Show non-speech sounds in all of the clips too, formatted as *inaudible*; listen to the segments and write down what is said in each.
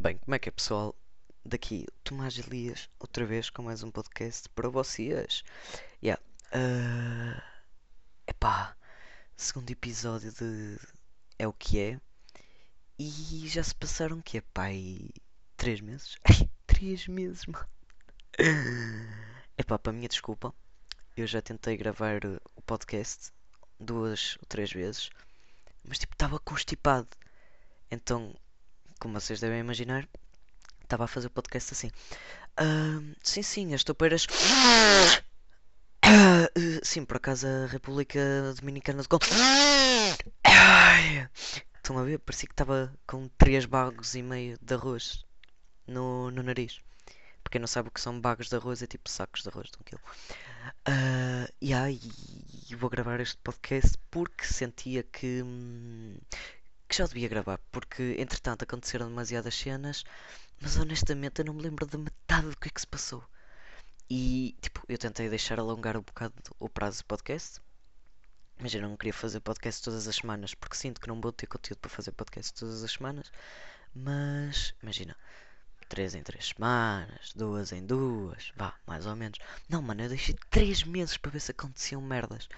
Bem, como é que é pessoal? Daqui Tomás Elias, outra vez com mais um podcast para vocês. Yeah. Uh... Epá, segundo episódio de É o que é. E já se passaram que é pai três meses? *laughs* três meses, mano. Epá, para minha desculpa, eu já tentei gravar o podcast duas ou três vezes, mas tipo estava constipado. Então como vocês devem imaginar, estava a fazer o podcast assim. Uh, sim, sim, as toupeiras. Uh, *coughs* sim, por acaso a República Dominicana de Congo. Estão a ver? Parecia que estava com 3 bagos e meio de arroz no, no nariz. Para quem não sabe o que são bagos de arroz, é tipo sacos de arroz de um quilo. Uh, yeah, e vou gravar este podcast porque sentia que, hum, que já devia gravar, porque entretanto aconteceram demasiadas cenas, mas honestamente eu não me lembro de metade do que é que se passou. E tipo, eu tentei deixar alongar um bocado o prazo do podcast. Mas eu não queria fazer podcast todas as semanas, porque sinto que não vou ter conteúdo para fazer podcast todas as semanas. Mas, imagina, 3 em 3 semanas, 2 em 2, vá, mais ou menos. Não, mano, eu deixei 3 meses para ver se aconteciam merdas.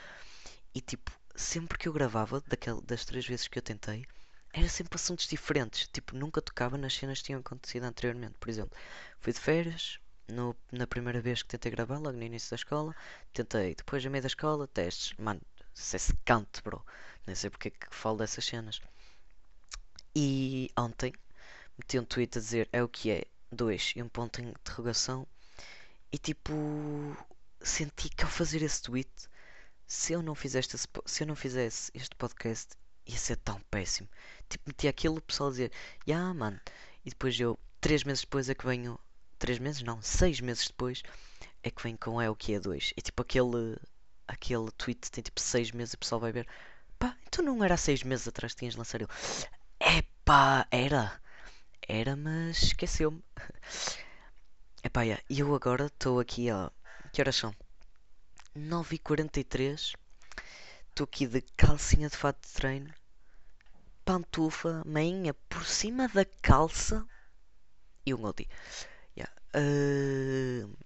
E tipo, sempre que eu gravava, daquele, das 3 vezes que eu tentei, era sempre assuntos diferentes. Tipo, nunca tocava nas cenas que tinham acontecido anteriormente. Por exemplo, fui de férias, no, na primeira vez que tentei gravar, logo no início da escola. Tentei, depois, a meio da escola, testes. Mano, isso é secante, bro. Nem sei porque é que falo dessas cenas. E ontem, meti um tweet a dizer é o que é, dois e um ponto de interrogação. E tipo, senti que ao fazer esse tweet, se eu não fizesse, se eu não fizesse este podcast, ia ser tão péssimo. Tipo, meti aquilo, o pessoal dizer, ya yeah, mano. E depois eu, três meses depois é que venho. Três meses? Não, seis meses depois é que venho com é o que é dois. E tipo, aquele. Aquele tweet tem tipo seis meses e o pessoal vai ver. Pá, então não era há seis meses atrás que tinhas lançado eu. Epá, era. Era, mas esqueceu-me. *laughs* Epá, yeah. e eu agora estou aqui, ó. Que horas são? 9h43 Estou aqui de calcinha de fato de treino, pantufa, meinha por cima da calça e um Odi. Yeah. Uh...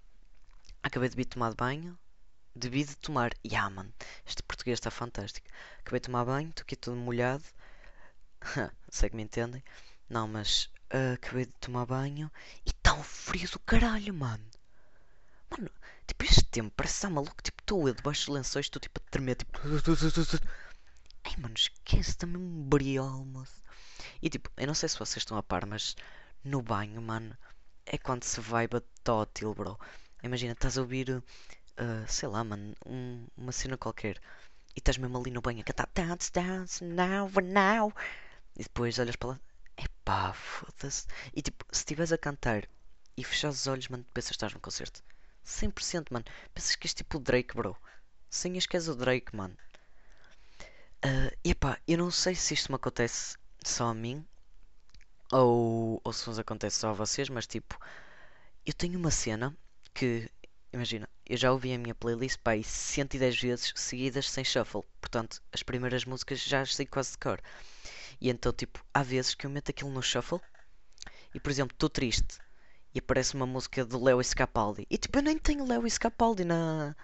Acabei de vir tomar banho. Devi de tomar. Yeah, man. Este português está fantástico. Acabei de tomar banho, estou aqui todo molhado. *laughs* Sei que me entendem. Não, mas uh, acabei de tomar banho e tão frio do caralho, mano. Mano, tipo, este tempo parece estar maluco. Tipo, estou eu debaixo dos lençóis, estou tipo a tremer, tipo. Ai, mano, esquece também um briol, moço. E tipo, eu não sei se vocês estão a par, mas no banho, mano, é quando se vai batótil, bro. Imagina, estás a ouvir, uh, sei lá, mano, um, uma cena qualquer. E estás mesmo ali no banho a cantar Dance, dance, now, now. E depois olhas para lá. Epá, foda-se. E tipo, se estiveres a cantar e fechares os olhos, mano, pensas que estás num concerto. 100%, mano. Pensas que és tipo o Drake, bro. Sonhas que és o Drake, mano. Uh, epá, eu não sei se isto me acontece só a mim ou, ou se nos acontece só a vocês, mas tipo, eu tenho uma cena que, imagina, eu já ouvi a minha playlist pá, 110 vezes seguidas sem shuffle, portanto, as primeiras músicas já as sei quase de cor. E então, tipo, há vezes que eu meto aquilo no shuffle e, por exemplo, estou triste e aparece uma música do Lewis Capaldi. E tipo, eu nem tenho Lewis Capaldi na,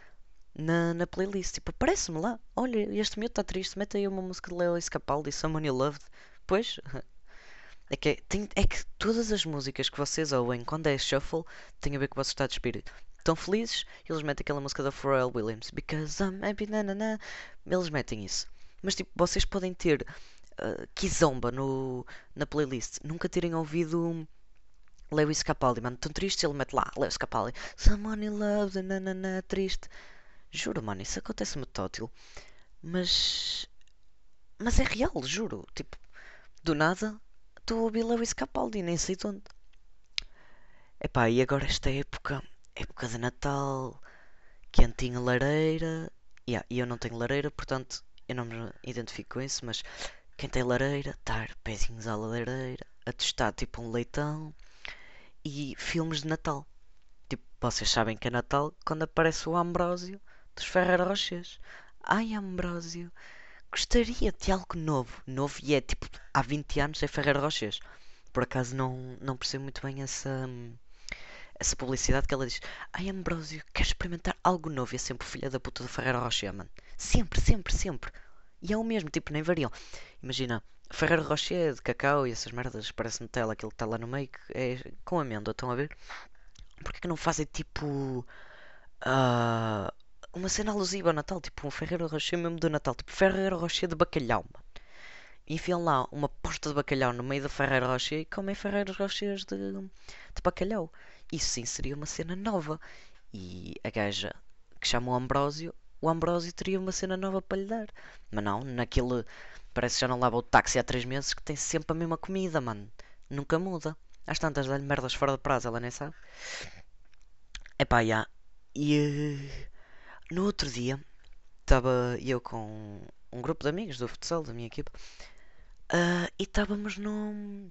na, na playlist. Tipo, aparece-me lá. Olha, este meu está triste. Mete aí uma música de Lewis Capaldi, Someone You Loved. Pois, *laughs* é que, tem, é que todas as músicas que vocês ouvem quando é shuffle têm a ver com o vosso estado de espírito. Estão felizes, eles metem aquela música da Pharrell Williams. Because I'm happy, na Eles metem isso. Mas tipo, vocês podem ter uh, Kizomba no, na playlist. Nunca terem ouvido Lewis Capaldi, mano, tão triste, ele mete lá, Lewis Capaldi, Someone you love, nanana, triste. Juro, mano, isso acontece-me tótil. Mas. Mas é real, juro. Tipo, do nada, estou a ouvir Lewis Capaldi, nem sei de onde. Epá, e agora esta época, época de Natal, quentinha lareira. Yeah, e eu não tenho lareira, portanto, eu não me identifico com isso, mas quem tem lareira, estar pezinhos à lareira, a testar tipo um leitão e filmes de Natal. Tipo, vocês sabem que é Natal quando aparece o Ambrósio dos Ferreira Rochers. Ai, Ambrósio, gostaria de algo novo. Novo e é tipo, há 20 anos é Ferreira Rochers. por acaso não, não percebo muito bem essa, essa publicidade que ela diz: Ai Ambrósio, queres experimentar algo novo? E é sempre filha da puta do Ferreira Rocher, mano. Sempre, sempre, sempre. E é o mesmo, tipo, nem variam. Imagina, Ferreira Rocher de cacau e essas merdas, parece Nutella, aquilo que está lá no meio, é com amêndoa, estão a ver? Porquê que não fazem tipo. Uh, uma cena alusiva ao Natal, tipo um Ferreira Rocher mesmo do Natal, tipo Ferreira Rocher de bacalhau, mano. Enfiam lá uma posta de bacalhau no meio da Ferreira Rocher e comem Ferreiros Rochers de, de bacalhau. Isso sim seria uma cena nova. E a gaja que chama o Ambrósio, o Ambrósio teria uma cena nova para lhe dar. Mas não, naquele. Parece que já não lava o táxi há 3 meses que tem sempre a mesma comida, mano. Nunca muda. Às tantas dá-lhe merdas fora de prazo, ela nem sabe. Epá, já. E uh, no outro dia estava eu com um grupo de amigos do futsal, da minha equipa, uh, e estávamos num.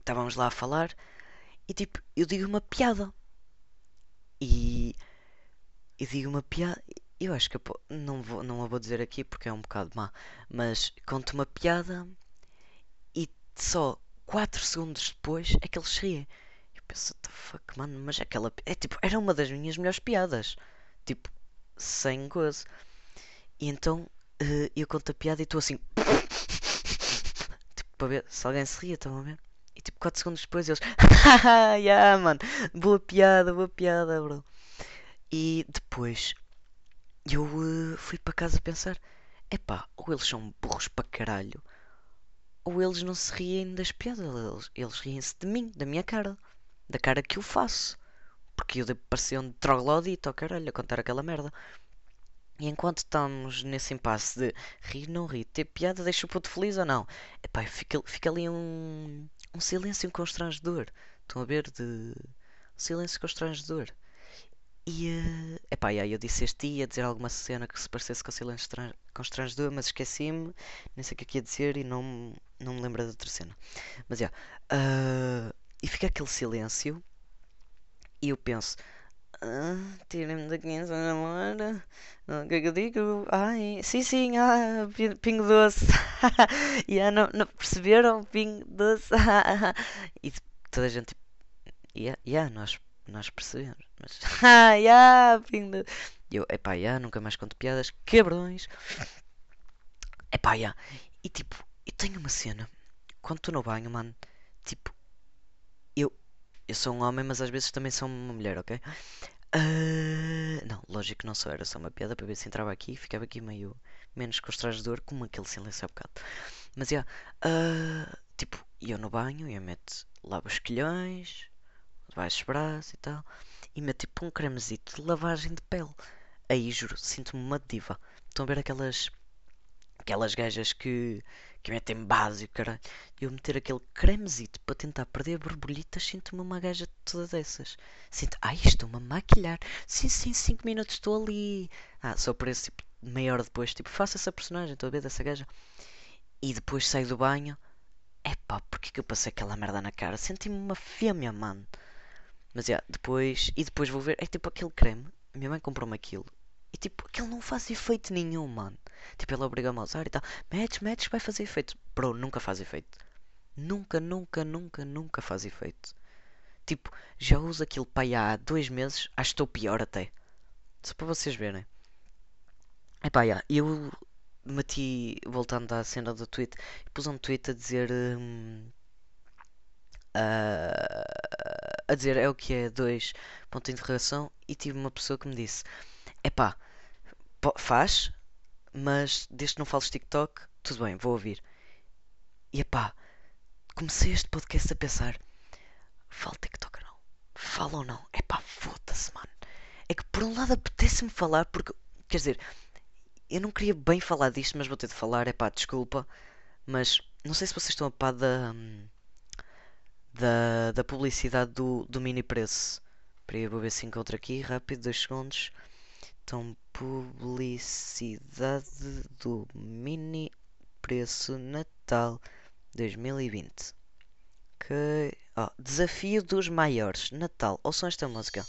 Estávamos lá a falar e tipo, eu digo uma piada. E. Eu digo uma piada. Eu acho que eu não, vou, não a vou dizer aqui porque é um bocado má. Mas conto uma piada e só 4 segundos depois é que eles riem. Eu penso, the fuck, mano, mas aquela. É tipo, era uma das minhas melhores piadas. Tipo, sem gozo. E então uh, eu conto a piada e estou assim. *laughs* tipo, para ver se alguém se ria, estão a ver? E tipo, 4 segundos depois eles. Haha, *laughs* yeah, mano, boa piada, boa piada, bro. E depois eu uh, fui para casa pensar: epá, ou eles são burros para caralho, ou eles não se riem das piadas, eles, eles riem-se de mim, da minha cara, da cara que eu faço. Porque eu parecia um troglodito, oh caralho, a contar aquela merda. E enquanto estamos nesse impasse de rir, não rir, ter piada, deixa o puto feliz ou não? Epá, fica, fica ali um, um silêncio constrangedor. Estão a ver? De um silêncio constrangedor. E, uh, epá, yeah, eu disse este ia dizer alguma cena que se parecesse com silêncio constrangedor, mas esqueci-me, nem sei o que é que ia dizer e não, não me lembro da outra cena. Mas, yeah, uh, e fica aquele silêncio e eu penso, ah, tirem-me daqui essa namora. O que é que eu digo? Ai, sim, sim, ah, pingo doce. *laughs* e ah, não, não perceberam? Pingo doce. *laughs* e toda a gente tipo, yeah, yeah, nós, nós percebemos. Mas, ah, pingo doce. E eu, epá, yeah, nunca mais conto piadas, quebrões. Epá, yeah. E tipo, eu tenho uma cena, quando estou no banho, mano, tipo, eu eu sou um homem, mas às vezes também sou uma mulher, ok? Uh, não, lógico que não sou, era só uma piada para ver se entrava aqui e ficava aqui meio menos constrangedor, como aquele silêncio há bocado. Mas yeah, uh, tipo, eu no banho, eu meto, lavo os quilhões, debaixo dos braços e tal, e meto tipo um cremezito de lavagem de pele. Aí juro, sinto-me uma diva. Estão a ver aquelas aquelas gajas que que metem base, caralho. E eu meter aquele cremezito para tentar perder borbulhitas, sinto-me uma gaja toda dessas. Sinto, ai, estou-me a maquilhar. Sim, sim, 5 minutos estou ali. Ah, só por esse tipo, meia hora depois, tipo, faço essa personagem, estou a ver dessa gaja. E depois saio do banho. Epá, porquê que eu passei aquela merda na cara? Senti-me uma fêmea, mano. Mas, yeah, depois... E depois vou ver... É tipo aquele creme. A minha mãe comprou-me aquilo. E tipo, aquilo não faz efeito nenhum, mano. Tipo, ele obriga-me a usar e tal. Metes, metes, vai fazer efeito. Bro, nunca faz efeito. Nunca, nunca, nunca, nunca faz efeito. Tipo, já uso aquilo aí há dois meses. Acho que estou pior até. Só para vocês verem. Epá, yeah, eu meti, voltando à cena do tweet, pus um tweet a dizer. Hum, uh, a dizer é o que é, dois ponto de interrogação. E tive uma pessoa que me disse: Epá, faz, mas desde que não fales TikTok, tudo bem, vou ouvir. E epá, comecei este podcast a pensar: fala TikTok ou não? Fala ou não? Epá, foda-se, mano. É que por um lado apetece-me falar, porque, quer dizer, eu não queria bem falar disto, mas vou ter de falar, epá, desculpa. Mas não sei se vocês estão a par da, da, da publicidade do, do mini preço. Para eu vou ver se encontro aqui, rápido, dois segundos. Então, publicidade do mini preço Natal 2020. Ok. Oh, desafio dos maiores. Natal. Ouçam esta música.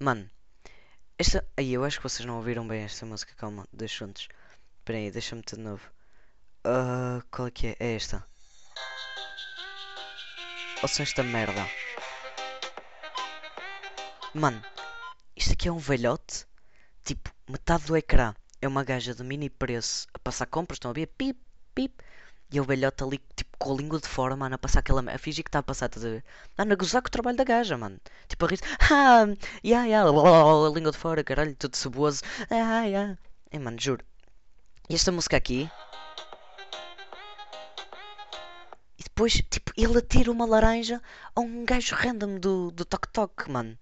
Mano, Esta. Aí, eu acho que vocês não ouviram bem esta música. Calma, dois juntos. Espera aí, deixa-me de novo. Uh, qual é que é? É esta. Ouçam esta merda. Mano, isto aqui é um velhote. Tipo, metade do ecrã é uma gaja de mini preço a passar compras. Estão a ver? Pip, pip. E o velhote ali, tipo, com a língua de fora, mano, a passar aquela. a fingir que está a passar, estás a ver? Mano, a gozar com o trabalho da gaja, mano. Tipo, a rir. Ah, yeah, yeah, a língua de fora, caralho, tudo ceboso. Ah, yeah. É, mano, juro. E esta música aqui. E depois, tipo, ele atira uma laranja a um gajo random do, do Tok Tok, mano.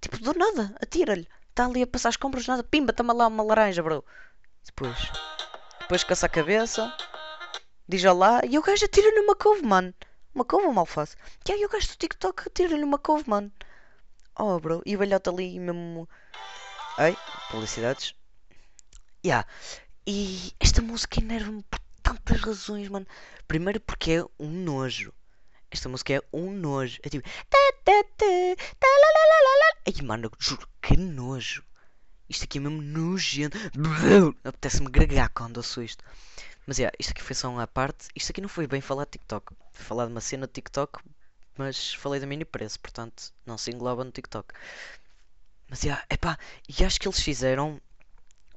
Tipo, do nada, atira-lhe. Está ali a passar as compras, nada, pimba, toma lá uma laranja, bro. Depois. Depois caça a cabeça. Diz olá. E o gajo atira-lhe uma couve, mano. Uma couve ou uma alface? E aí o gajo do TikTok atira-lhe uma couve, mano. Oh, bro. E o velhote ali mesmo. Ei, publicidades. Yeah. E esta música enerva-me por tantas razões, mano. Primeiro porque é um nojo. Esta música é um nojo. É tipo. Ai, mano, juro, que nojo. Isto aqui é mesmo nojento. Apetece-me gregar quando ouço isto. Mas yeah, isto aqui foi só uma parte. Isto aqui não foi bem falar de TikTok. Foi falar de uma cena de TikTok, mas falei da mini preço, portanto não se engloba no TikTok. Mas yeah, epá, e acho que eles fizeram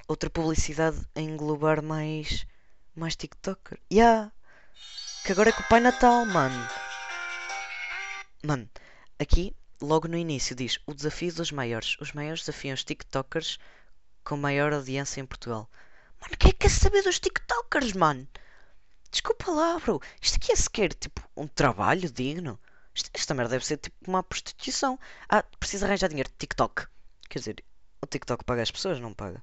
outra publicidade a englobar mais, mais TikToker. Yeah, que agora é com o Pai Natal, mano. Mano, aqui logo no início diz o desafio dos maiores. Os maiores desafiam os TikTokers com maior audiência em Portugal. Mano, quem é que quer saber dos TikTokers, mano? Desculpa lá, bro. Isto aqui é sequer tipo um trabalho digno. Isto, esta merda deve ser tipo uma prostituição. Ah, precisa arranjar dinheiro de TikTok. Quer dizer, o TikTok paga as pessoas, não paga.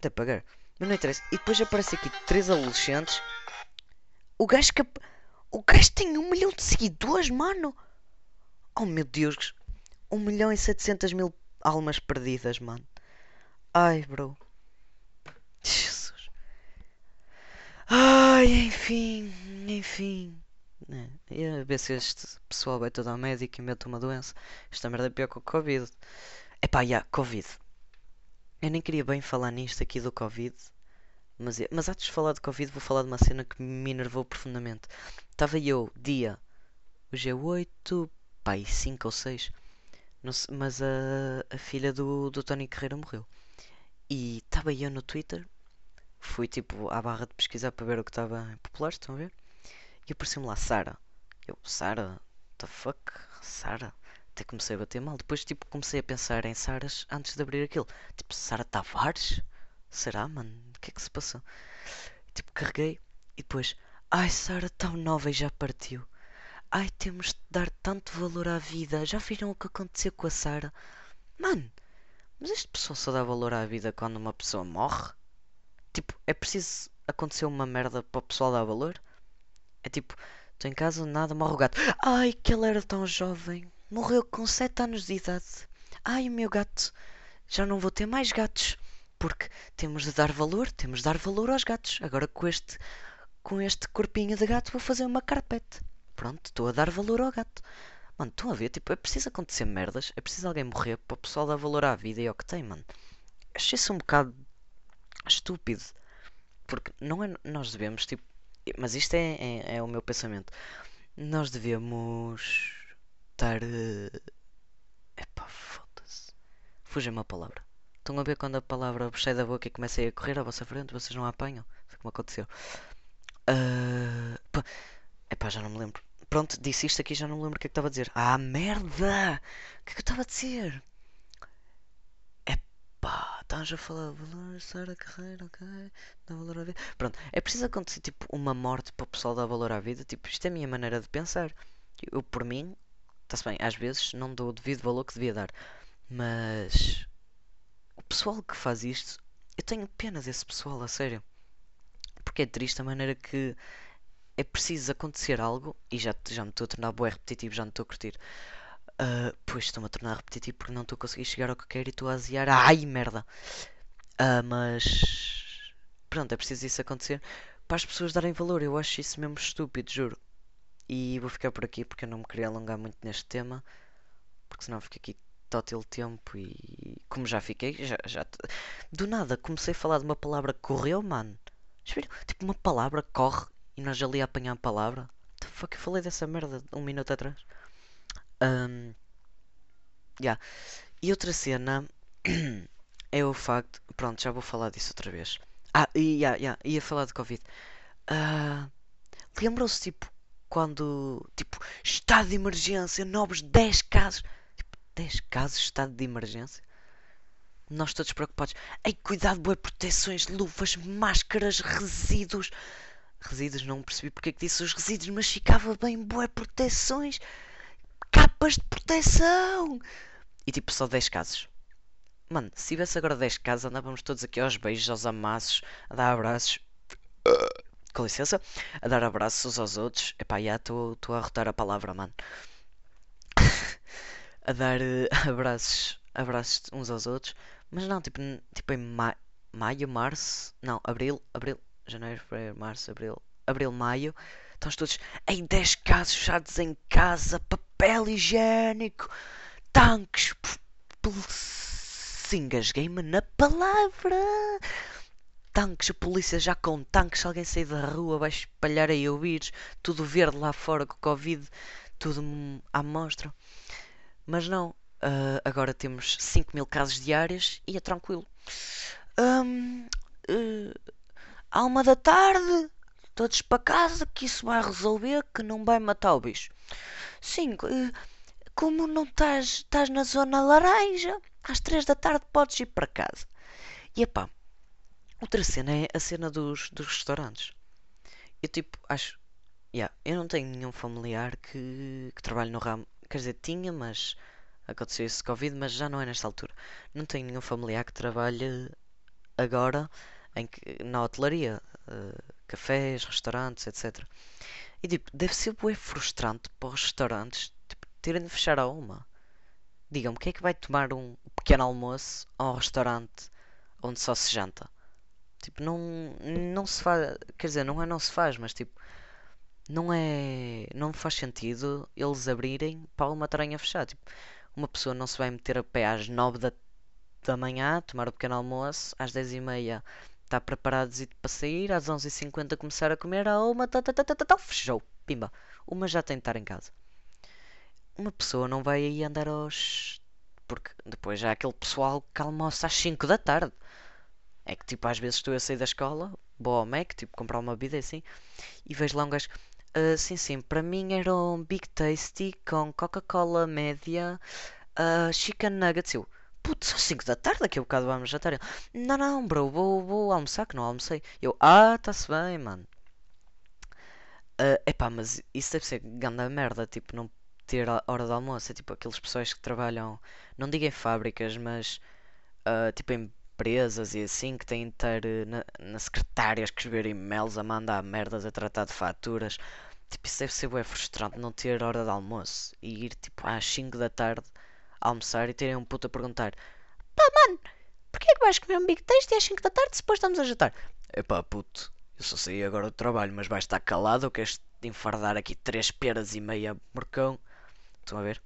Deve pagar. Mas não interessa. E depois aparece aqui três adolescentes. O gajo que. O gajo tem um milhão de seguidores, mano. Oh meu Deus. um milhão e setecentas mil almas perdidas, mano. Ai, bro. Jesus. Ai, enfim. Enfim. É, a ver se este pessoal vai todo ao médico e mete uma doença. Esta merda é pior que o Covid. Epá, já, Covid. Eu nem queria bem falar nisto aqui do Covid. Mas, mas antes de falar de Covid, vou falar de uma cena que me enervou profundamente. Estava eu, dia. Hoje é 8, pai, 5 ou 6. Mas a, a filha do, do Tony Carreira morreu. E estava eu no Twitter. Fui tipo à barra de pesquisar para ver o que estava popular, estão a ver? E apareceu-me lá Sara. Eu, Sara? The fuck? Sara? Até comecei a bater mal. Depois tipo comecei a pensar em Saras antes de abrir aquilo. Tipo, Sara Tavares? Será, mano? O que é que se passou? Tipo, carreguei e depois, ai, Sara tão nova e já partiu. Ai, temos de dar tanto valor à vida. Já viram o que aconteceu com a Sara? Mano, mas este pessoal só dá valor à vida quando uma pessoa morre? Tipo, é preciso acontecer uma merda para o pessoal dar valor? É tipo, estou em casa, nada, morre o gato. Ai, que ele era tão jovem. Morreu com 7 anos de idade. Ai, o meu gato. Já não vou ter mais gatos. Porque temos de dar valor, temos de dar valor aos gatos. Agora com este, com este corpinho de gato vou fazer uma carpete pronto, estou a dar valor ao gato. Mano, estão a ver? Tipo, é preciso acontecer merdas, é preciso alguém morrer para o pessoal dar valor à vida e ao que tem, mano. Achei isso um bocado estúpido. Porque não é. Nós devemos, tipo. Mas isto é, é, é o meu pensamento. Nós devemos estar. Uh... Epá, foda-se. Fuja-me a palavra. Estão a ver quando a palavra sai da boca e começa a correr à vossa frente, vocês não a apanham? Foi como aconteceu. Uh... Epá, já não me lembro. Pronto, disse isto aqui já não me lembro o que é que estava a dizer. Ah, merda! O que é que eu estava a dizer? Epá, estás a falar valor, a carreira, ok? Dá valor à vida. Pronto, é preciso acontecer tipo uma morte para o pessoal dar valor à vida. Tipo, isto é a minha maneira de pensar. Eu, por mim, está-se bem, às vezes não dou o devido valor que devia dar. Mas o pessoal que faz isto, eu tenho pena desse pessoal, a sério. Porque é triste a maneira que é preciso acontecer algo, e já, já me estou a tornar boé repetitivo, já me estou a curtir. Uh, pois estou-me a tornar repetitivo porque não estou a conseguir chegar ao que quero e estou a aziar. Ai, merda! Uh, mas. Pronto, é preciso isso acontecer para as pessoas darem valor. Eu acho isso mesmo estúpido, juro. E vou ficar por aqui porque eu não me queria alongar muito neste tema, porque senão fica aqui tótil tempo e como já fiquei, já, já. Do nada comecei a falar de uma palavra que correu, mano. Tipo, uma palavra corre e nós ali a apanhar a palavra. The fuck, eu falei dessa merda um minuto atrás. Um, yeah. E outra cena *clears throat* é o facto. Pronto, já vou falar disso outra vez. Ah, yeah, yeah, ia falar de Covid. Uh, Lembram-se, tipo, quando. Tipo, estado de emergência, novos 10 casos. Tipo, 10 casos estado de emergência? Nós todos preocupados. Ei, cuidado, boé, proteções, luvas, máscaras, resíduos. Resíduos, não percebi porque é que disse os resíduos, mas ficava bem, boé, proteções. Capas de proteção. E tipo, só 10 casos. Mano, se tivesse agora 10 casos, andávamos todos aqui aos beijos, aos amassos, a dar abraços. Com licença, a dar abraços uns aos outros. Epá, já estou a arrotar a palavra, mano. *laughs* a dar uh, abraços, abraços uns aos outros. Mas não, tipo, tipo em ma maio, março. Não, abril, abril, janeiro, fevereiro, março, abril. Abril, maio. Estamos todos em 10 casos fechados em casa, papel higiênico, tanques. Engasguei-me na palavra. Tanques, a polícia já com tanques. Se alguém sair da rua vai espalhar aí o vírus. Tudo verde lá fora com Covid. Tudo à mostra. Mas não, Uh, agora temos 5 mil casos diários e é tranquilo. Um, uh, à uma da tarde, todos para casa, que isso vai resolver, que não vai matar o bicho. Sim, uh, como não estás, estás na zona laranja, às 3 da tarde podes ir para casa. E epá, outra cena é a cena dos, dos restaurantes. Eu tipo, acho. Yeah, eu não tenho nenhum familiar que, que trabalhe no ramo. Quer dizer, tinha, mas aconteceu esse Covid, mas já não é nesta altura. Não tenho nenhum familiar que trabalhe agora em que, na hotelaria, uh, cafés, restaurantes, etc. E tipo, deve ser bem frustrante para os restaurantes tipo, terem de fechar a uma. Digam-me, quem é que vai tomar um pequeno almoço a um restaurante onde só se janta? Tipo, não, não se faz. Quer dizer, não é não se faz, mas tipo, não é. Não faz sentido eles abrirem para uma taranha fechar. Tipo, uma pessoa não se vai meter a pé às 9 da, da manhã, tomar o pequeno almoço, às 10 e meia está preparado para sair, às 11h50 começar a comer, a uma, tá, tá, tá, tá, tá, fechou, pimba. Uma já tem de estar em casa. Uma pessoa não vai aí andar aos. Porque depois já há aquele pessoal que almoça às 5 da tarde. É que tipo, às vezes estou a sair da escola, vou ao Mac, tipo, comprar uma bebida assim, e vejo lá um gajo. Uh, sim, sim, para mim era um Big Tasty com Coca-Cola média, uh, Chicken Nuggets. Eu, putz, são 5 da tarde, daqui a bocado vamos jantar. Ele, não, não, bro, vou, vou almoçar, que não almocei. Eu, ah, tá-se bem, mano. Uh, epá, mas isso deve ser grande merda, tipo, não ter a hora de almoço. É tipo aqueles pessoas que trabalham, não digo em fábricas, mas uh, tipo em empresas e assim que têm de ter eh, na, na secretária a escrever e-mails, a mandar merdas, a tratar de faturas. Tipo, isso deve ser bem frustrante não ter hora de almoço e ir tipo às 5 da tarde almoçar e terem um puto a perguntar: Pá, mano, porquê é que vais comer um Big Taste às 5 da tarde se depois estamos a jantar? Epá, puto, eu só saí agora do trabalho, mas vais estar calado ou queres enfardar aqui 3 peras e meia morcão? Estão a ver?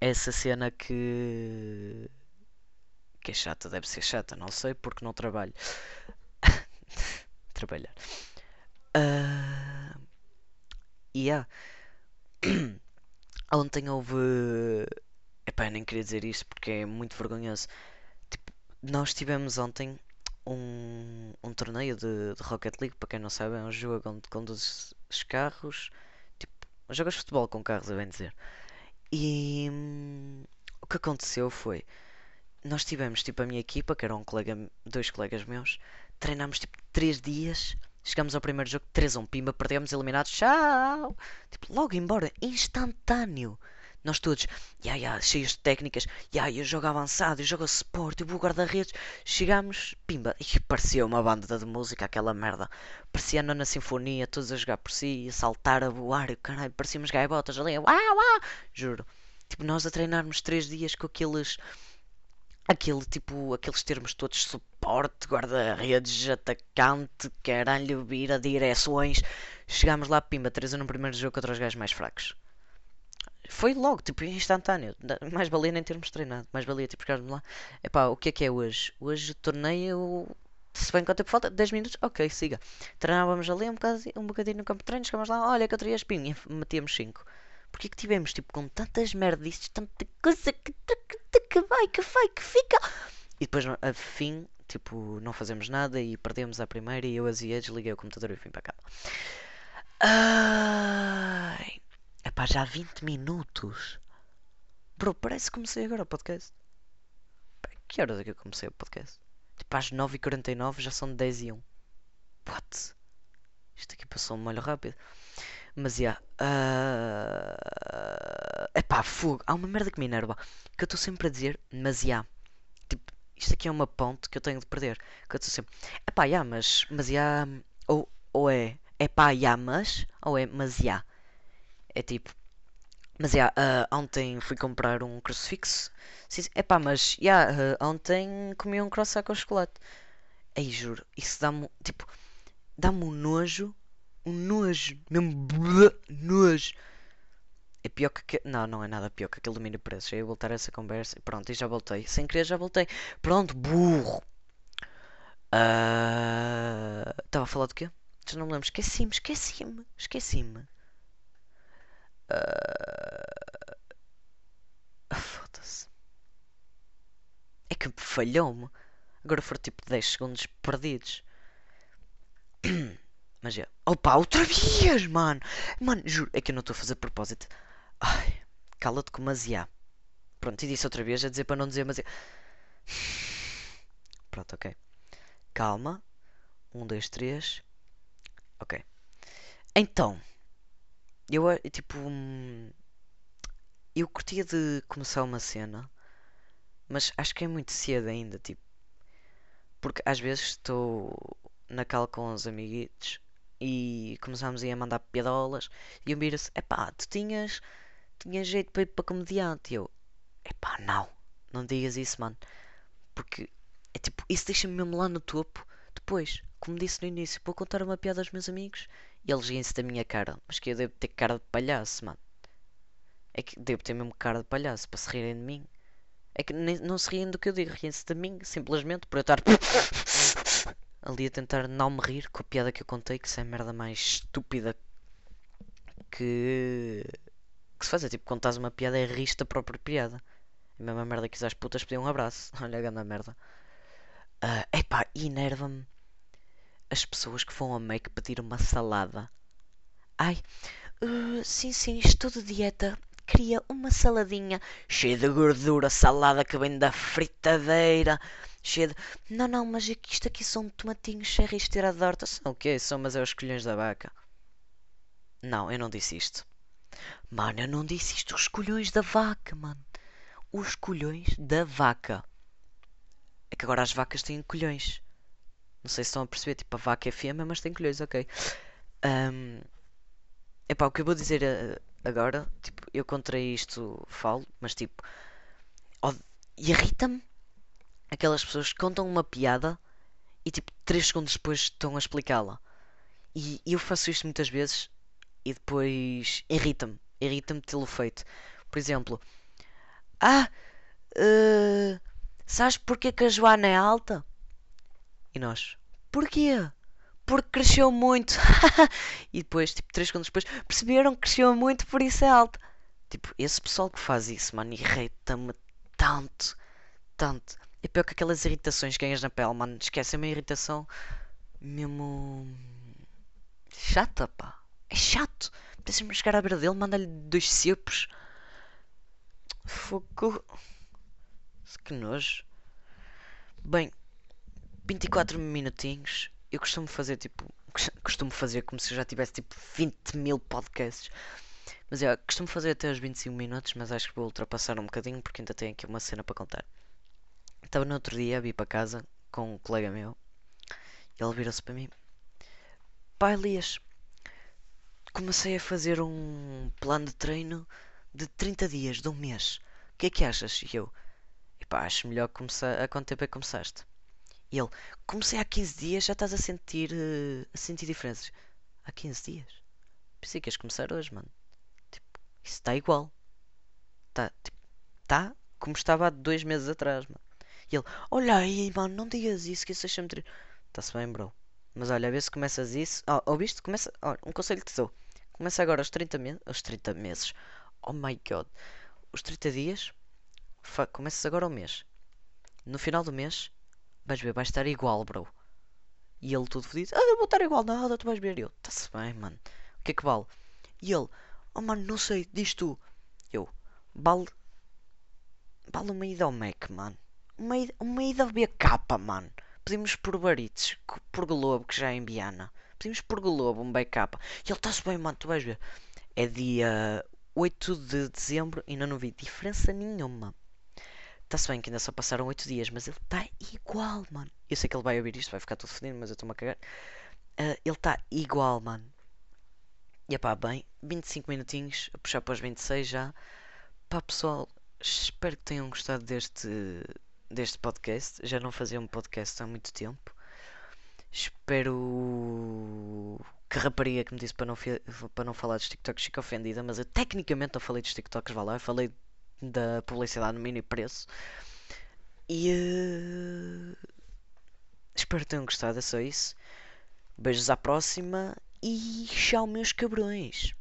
Essa cena que que é chata, deve ser chata, não sei porque não trabalho. *laughs* Trabalhar. Uh, yeah. *clears throat* Ontem houve. Epá, nem queria dizer isto porque é muito vergonhoso. Tipo, nós tivemos ontem um, um torneio de, de Rocket League, para quem não sabe, é um jogo onde conduzes carros. Tipo, jogas futebol com carros, a bem dizer. E hum, o que aconteceu foi nós tivemos, tipo, a minha equipa, que era um colega, dois colegas meus, treinámos, tipo, três dias. Chegamos ao primeiro jogo, 3 a 1, pimba, perdemos, eliminados, tchau! Tipo, logo embora, instantâneo. Nós todos, yeah, yeah, cheios de técnicas, yeah, eu jogo avançado, eu jogo suporte, eu vou guarda-redes. Chegámos, pimba, e parecia uma banda de música, aquela merda. Parecia a nona sinfonia, todos a jogar por si, a saltar, a voar, e caralho, parecíamos gaivotas ali, uau, uau! Juro. Tipo, nós a treinarmos três dias com aqueles aquele tipo, aqueles termos todos suporte, guarda-redes, atacante, caralho, vira, direções. Chegámos lá, pimba, 3 no primeiro jogo contra os gajos mais fracos. Foi logo, tipo, instantâneo. Mais valia nem termos treinado. Mais valia, tipo, chegarmos lá. Epá, o que é que é hoje? Hoje torneio. Se bem quanto tempo falta? 10 minutos? Ok, siga. Treinávamos ali um bocadinho, um bocadinho no campo de treino, chegamos lá, olha que eu teria espinho e metíamos 5. Porquê que tivemos, tipo, com tantas merdices, tanta coisa que, que, que vai, que vai, que fica. E depois, a fim, tipo, não fazemos nada e perdemos a primeira e eu aziei, desliguei o computador e vim para cá. Ai. Epá, já 20 minutos. Bro, parece que comecei agora o podcast. Que horas é que eu comecei o podcast? Tipo, às 9h49 já são 10 e 1. What? Isto aqui passou um molho rápido. Mas, já. Yeah, uh... Epá, fogo. Há uma merda que me enerva. Que eu estou sempre a dizer, mas. Yeah. Tipo, isto aqui é uma ponte que eu tenho de perder. Que eu estou sempre. Epá, já, yeah, mas, mas. Yeah. Ou, ou é, epá, já, yeah, mas. Ou é, mas. Yeah. É tipo. Mas é, yeah, uh, ontem fui comprar um crucifixo. É pá, mas yeah, uh, ontem comi um croissant com chocolate. Ei, juro, isso dá-me. Tipo, dá-me um nojo. Um nojo. Mesmo. nojo. É pior que. Não, não é nada pior que aquele domínio de preços. Eu ia voltar a essa conversa. Pronto, e já voltei. Sem querer, já voltei. Pronto, burro. Estava uh... a falar do quê? Já não me lembro. Esqueci-me, esqueci-me, esqueci-me. Uh... Foda-se. É que falhou-me. Agora foram tipo 10 segundos perdidos. *clears throat* Mas é. Opa, outra vez, mano! Mano, juro, é que eu não estou a fazer propósito. Ai, cala-te com maziá. Pronto, e disse outra vez a dizer para não dizer maziá. *sighs* Pronto, ok. Calma. Um, dois, três. Ok. Então. Eu, eh, tipo. Hum, eu curtia de começar uma cena, mas acho que é muito cedo ainda, tipo. Porque às vezes estou na cal com os amiguitos e começamos a mandar piadolas e eu miro-se, epá, tu tinhas, tinhas jeito para ir para comediante. E eu, epá, não, não digas isso, mano. Porque é tipo, isso deixa-me mesmo lá no topo. Depois, como disse no início, vou contar uma piada aos meus amigos e eles riem-se da minha cara. Mas que eu devo ter cara de palhaço, mano. É que devo ter mesmo cara de palhaço para se rirem de mim. É que nem, não se riem do que eu digo, riem-se de mim, simplesmente por eu estar *laughs* ali a tentar não me rir com a piada que eu contei, que isso é a merda mais estúpida que, que se faz. É tipo, contas uma piada é rista a própria piada. É a mesma merda que as putas pediam um abraço. *laughs* Olha a grande merda. Uh, epá, enerva-me as pessoas que vão a make pedir uma salada. Ai, uh, sim, sim, estou de dieta. Queria uma saladinha cheia de gordura, salada que vem da fritadeira. Cheia de. Não, não, mas isto aqui são tomatinhos cherries tirados da horta. São o quê? São, mas é os colhões da vaca. Não, eu não disse isto. Mano, eu não disse isto. Os colhões da vaca, mano. Os colhões da vaca. É que agora as vacas têm colhões. Não sei se estão a perceber, tipo, a vaca é fêmea, mas tem colhões, ok. Um, epá, o que eu vou dizer uh, agora, tipo, eu contra isto falo, mas tipo, oh, irrita-me aquelas pessoas que contam uma piada e tipo, 3 segundos depois estão a explicá-la. E eu faço isto muitas vezes e depois irrita-me, irrita-me tê-lo feito. Por exemplo, ah, uh, sabes porque que a Joana é alta? E nós, porquê? Porque cresceu muito. *laughs* e depois, tipo, 3 segundos depois, perceberam que cresceu muito, por isso é alta. Tipo, esse pessoal que faz isso, mano, irrita-me tanto, tanto. É pior que aquelas irritações que ganhas na pele, mano. Esquece, é uma irritação mesmo. chata, pá. É chato. Precisas-me chegar à beira dele, manda-lhe dois cepos. Fogo. Que nojo. Bem, 24 minutinhos. Eu costumo fazer tipo. *laughs* Costumo fazer como se eu já tivesse tipo 20 mil podcasts. Mas é, costumo fazer até os 25 minutos, mas acho que vou ultrapassar um bocadinho porque ainda tenho aqui uma cena para contar. Estava no outro dia a vir para casa com um colega meu. Ele virou-se para mim: Pai Elias, comecei a fazer um plano de treino de 30 dias, de um mês. O que é que achas? E eu: Epá, acho melhor começar. Há quanto tempo é que começaste? E ele, comecei há 15 dias, já estás a sentir, uh, a sentir diferenças. Há 15 dias? Pensei que ias começar hoje, mano. Tipo, isso está igual. Está tipo, tá como estava há dois meses atrás, mano. E ele, olha aí, mano, não digas isso, que isso deixa-me. Está-se bem, bro. Mas olha, a ver se começas isso. Oh, ouviste? Começa. Oh, um conselho que te dou. Começa agora os 30 meses. Os 30 meses. Oh my god. Os 30 dias. Começas agora o mês. No final do mês, ver, vais estar igual, bro. E ele tudo fodido. Ah, eu vou estar igual, nada, tu vais ver. Eu, está-se bem, mano. O que é que vale? E ele, oh mano, não sei, diz tu. Eu, vale. Vale uma ida ao Mac, mano. Uma ida, uma ida ao BK, mano. Pedimos por Barites, por Globo, que já é em Biana. Pedimos por Globo um backup. E ele está-se bem, mano, tu vais ver. É dia 8 de dezembro e ainda não vi diferença nenhuma. Está-se bem que ainda só passaram 8 dias, mas ele está igual, mano. Eu sei que ele vai ouvir isto, vai ficar tudo fodido, mas eu estou-me a cagar. Uh, ele está igual, mano. E pá, bem, 25 minutinhos, a puxar para os 26 já. Pá, pessoal, espero que tenham gostado deste, deste podcast. Já não fazia um podcast há muito tempo. Espero que a rapariga que me disse para não, para não falar dos TikToks fique ofendida, mas eu tecnicamente não falei dos TikToks, vá lá, eu falei da publicidade no mini preço. E uh, espero que tenham gostado, é só isso. Beijos à próxima e tchau, meus cabrões.